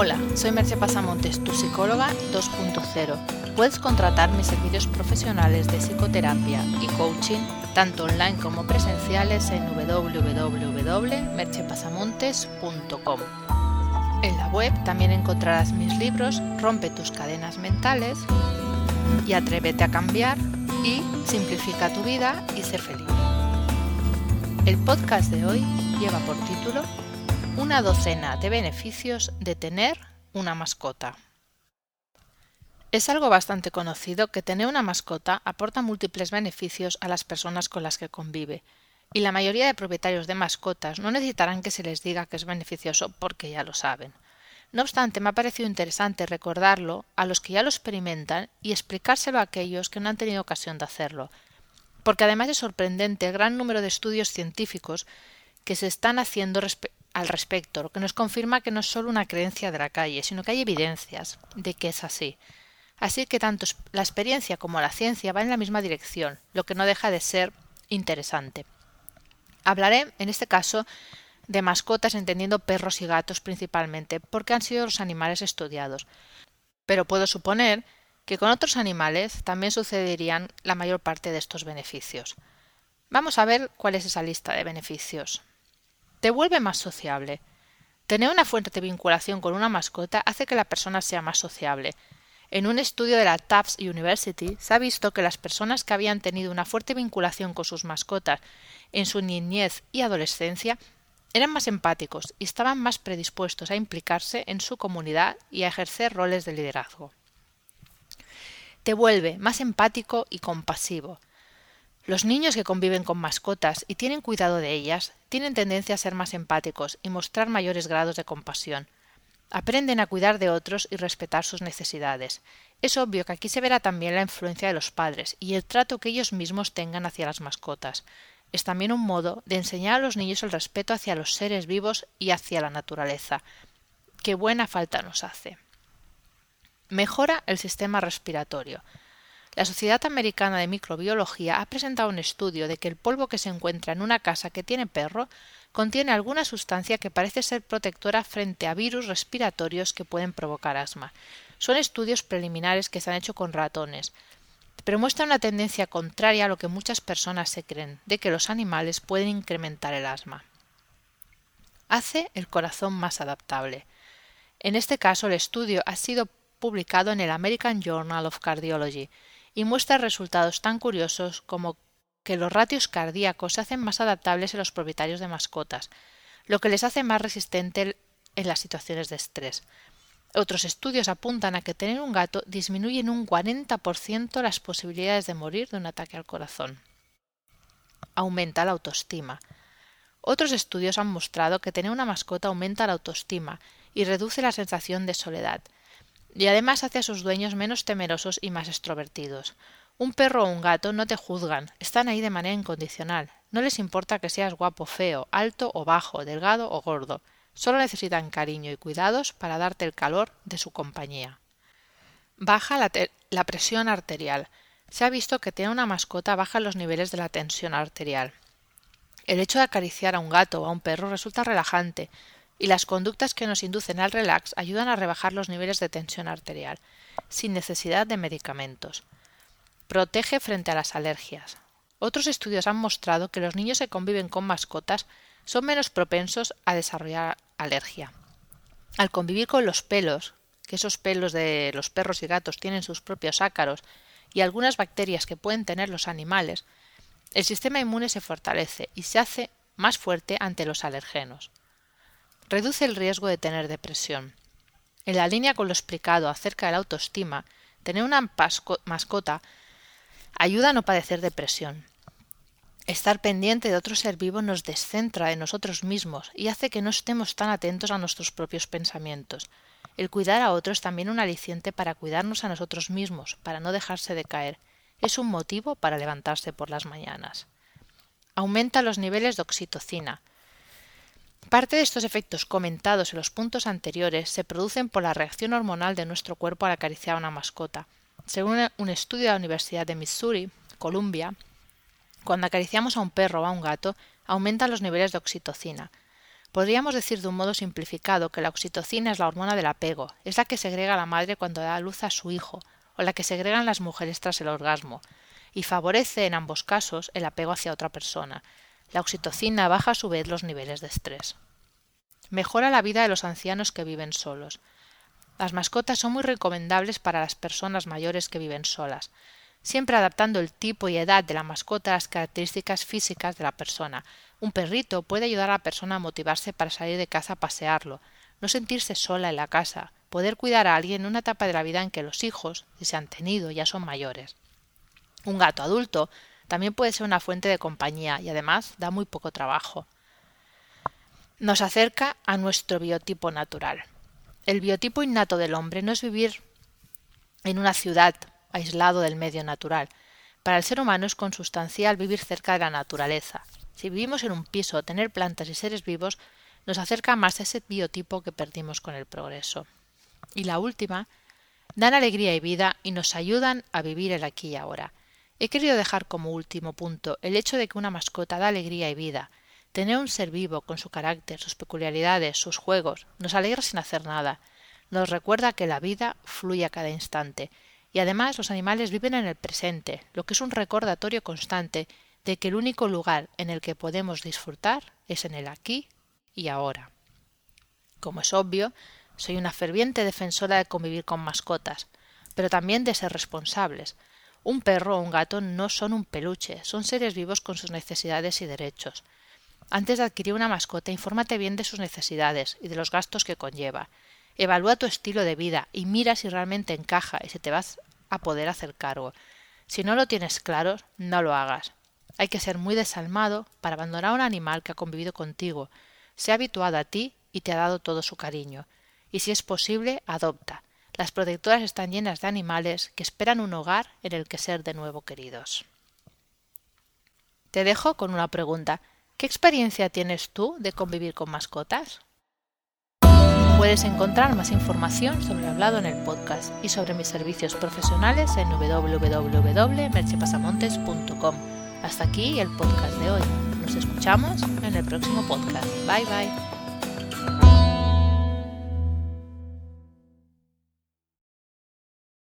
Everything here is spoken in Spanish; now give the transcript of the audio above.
Hola, soy Merce Pasamontes, tu psicóloga 2.0. Puedes contratar mis servicios profesionales de psicoterapia y coaching, tanto online como presenciales, en www.merchepasamontes.com. En la web también encontrarás mis libros Rompe tus cadenas mentales y Atrévete a cambiar y Simplifica tu vida y ser feliz. El podcast de hoy lleva por título Una docena de beneficios de tener una mascota. Es algo bastante conocido que tener una mascota aporta múltiples beneficios a las personas con las que convive, y la mayoría de propietarios de mascotas no necesitarán que se les diga que es beneficioso porque ya lo saben. No obstante, me ha parecido interesante recordarlo a los que ya lo experimentan y explicárselo a aquellos que no han tenido ocasión de hacerlo, porque además es sorprendente el gran número de estudios científicos que se están haciendo al respecto, lo que nos confirma que no es solo una creencia de la calle, sino que hay evidencias de que es así. Así que tanto la experiencia como la ciencia van en la misma dirección, lo que no deja de ser interesante. Hablaré, en este caso, de mascotas entendiendo perros y gatos principalmente, porque han sido los animales estudiados. Pero puedo suponer que con otros animales también sucederían la mayor parte de estos beneficios. Vamos a ver cuál es esa lista de beneficios. Te vuelve más sociable. Tener una fuerte vinculación con una mascota hace que la persona sea más sociable. En un estudio de la Tufts University se ha visto que las personas que habían tenido una fuerte vinculación con sus mascotas en su niñez y adolescencia eran más empáticos y estaban más predispuestos a implicarse en su comunidad y a ejercer roles de liderazgo te vuelve más empático y compasivo. Los niños que conviven con mascotas y tienen cuidado de ellas tienen tendencia a ser más empáticos y mostrar mayores grados de compasión. Aprenden a cuidar de otros y respetar sus necesidades. Es obvio que aquí se verá también la influencia de los padres y el trato que ellos mismos tengan hacia las mascotas. Es también un modo de enseñar a los niños el respeto hacia los seres vivos y hacia la naturaleza. Qué buena falta nos hace. Mejora el sistema respiratorio. La Sociedad Americana de Microbiología ha presentado un estudio de que el polvo que se encuentra en una casa que tiene perro contiene alguna sustancia que parece ser protectora frente a virus respiratorios que pueden provocar asma. Son estudios preliminares que se han hecho con ratones, pero muestran una tendencia contraria a lo que muchas personas se creen, de que los animales pueden incrementar el asma. Hace el corazón más adaptable. En este caso, el estudio ha sido publicado en el American Journal of Cardiology y muestra resultados tan curiosos como que los ratios cardíacos se hacen más adaptables en los propietarios de mascotas, lo que les hace más resistentes en las situaciones de estrés. Otros estudios apuntan a que tener un gato disminuye en un 40% las posibilidades de morir de un ataque al corazón. Aumenta la autoestima. Otros estudios han mostrado que tener una mascota aumenta la autoestima y reduce la sensación de soledad, y además hace a sus dueños menos temerosos y más extrovertidos. Un perro o un gato no te juzgan, están ahí de manera incondicional. No les importa que seas guapo, feo, alto o bajo, delgado o gordo. Solo necesitan cariño y cuidados para darte el calor de su compañía. Baja la, presión arterial. Se ha visto que tener una mascota baja los niveles de la tensión arterial. El hecho de acariciar a un gato o a un perro resulta relajante, y las conductas que nos inducen al relax ayudan a rebajar los niveles de tensión arterial, sin necesidad de medicamentos. Protege frente a las alergias. Otros estudios han mostrado que los niños que conviven con mascotas son menos propensos a desarrollar alergia. Al convivir con los pelos, que esos pelos de los perros y gatos tienen sus propios ácaros y algunas bacterias que pueden tener los animales, el sistema inmune se fortalece y se hace más fuerte ante los alergenos reduce el riesgo de tener depresión. En la línea con lo explicado acerca de la autoestima, tener una mascota ayuda a no padecer depresión. Estar pendiente de otro ser vivo nos descentra de nosotros mismos y hace que no estemos tan atentos a nuestros propios pensamientos. El cuidar a otro es también un aliciente para cuidarnos a nosotros mismos, para no dejarse de caer. Es un motivo para levantarse por las mañanas. Aumenta los niveles de oxitocina, Parte de estos efectos comentados en los puntos anteriores se producen por la reacción hormonal de nuestro cuerpo al acariciar a una mascota. Según un estudio de la Universidad de Missouri, Columbia, cuando acariciamos a un perro o a un gato, aumentan los niveles de oxitocina. Podríamos decir de un modo simplificado que la oxitocina es la hormona del apego, es la que segrega la madre cuando da a luz a su hijo, o la que segregan las mujeres tras el orgasmo, y favorece en ambos casos el apego hacia otra persona. La oxitocina baja a su vez los niveles de estrés. Mejora la vida de los ancianos que viven solos. Las mascotas son muy recomendables para las personas mayores que viven solas, siempre adaptando el tipo y edad de la mascota a las características físicas de la persona. Un perrito puede ayudar a la persona a motivarse para salir de casa a pasearlo, no sentirse sola en la casa, poder cuidar a alguien en una etapa de la vida en que los hijos, si se han tenido, ya son mayores. Un gato adulto también puede ser una fuente de compañía y además da muy poco trabajo. Nos acerca a nuestro biotipo natural. El biotipo innato del hombre no es vivir en una ciudad aislado del medio natural. Para el ser humano es consustancial vivir cerca de la naturaleza. Si vivimos en un piso, tener plantas y seres vivos nos acerca más a ese biotipo que perdimos con el progreso. Y la última, dan alegría y vida y nos ayudan a vivir el aquí y ahora. He querido dejar como último punto el hecho de que una mascota da alegría y vida. Tener un ser vivo con su carácter, sus peculiaridades, sus juegos, nos alegra sin hacer nada. Nos recuerda que la vida fluye a cada instante. Y además los animales viven en el presente, lo que es un recordatorio constante de que el único lugar en el que podemos disfrutar es en el aquí y ahora. Como es obvio, soy una ferviente defensora de convivir con mascotas, pero también de ser responsables, un perro o un gato no son un peluche, son seres vivos con sus necesidades y derechos. Antes de adquirir una mascota, infórmate bien de sus necesidades y de los gastos que conlleva. Evalúa tu estilo de vida y mira si realmente encaja y si te vas a poder hacer cargo. Si no lo tienes claro, no lo hagas. Hay que ser muy desalmado para abandonar a un animal que ha convivido contigo, se ha habituado a ti y te ha dado todo su cariño. Y si es posible, adopta. Las protectoras están llenas de animales que esperan un hogar en el que ser de nuevo queridos. Te dejo con una pregunta. ¿Qué experiencia tienes tú de convivir con mascotas? Puedes encontrar más información sobre hablado en el podcast y sobre mis servicios profesionales en www.merchepasamontes.com. Hasta aquí el podcast de hoy. Nos escuchamos en el próximo podcast. Bye bye.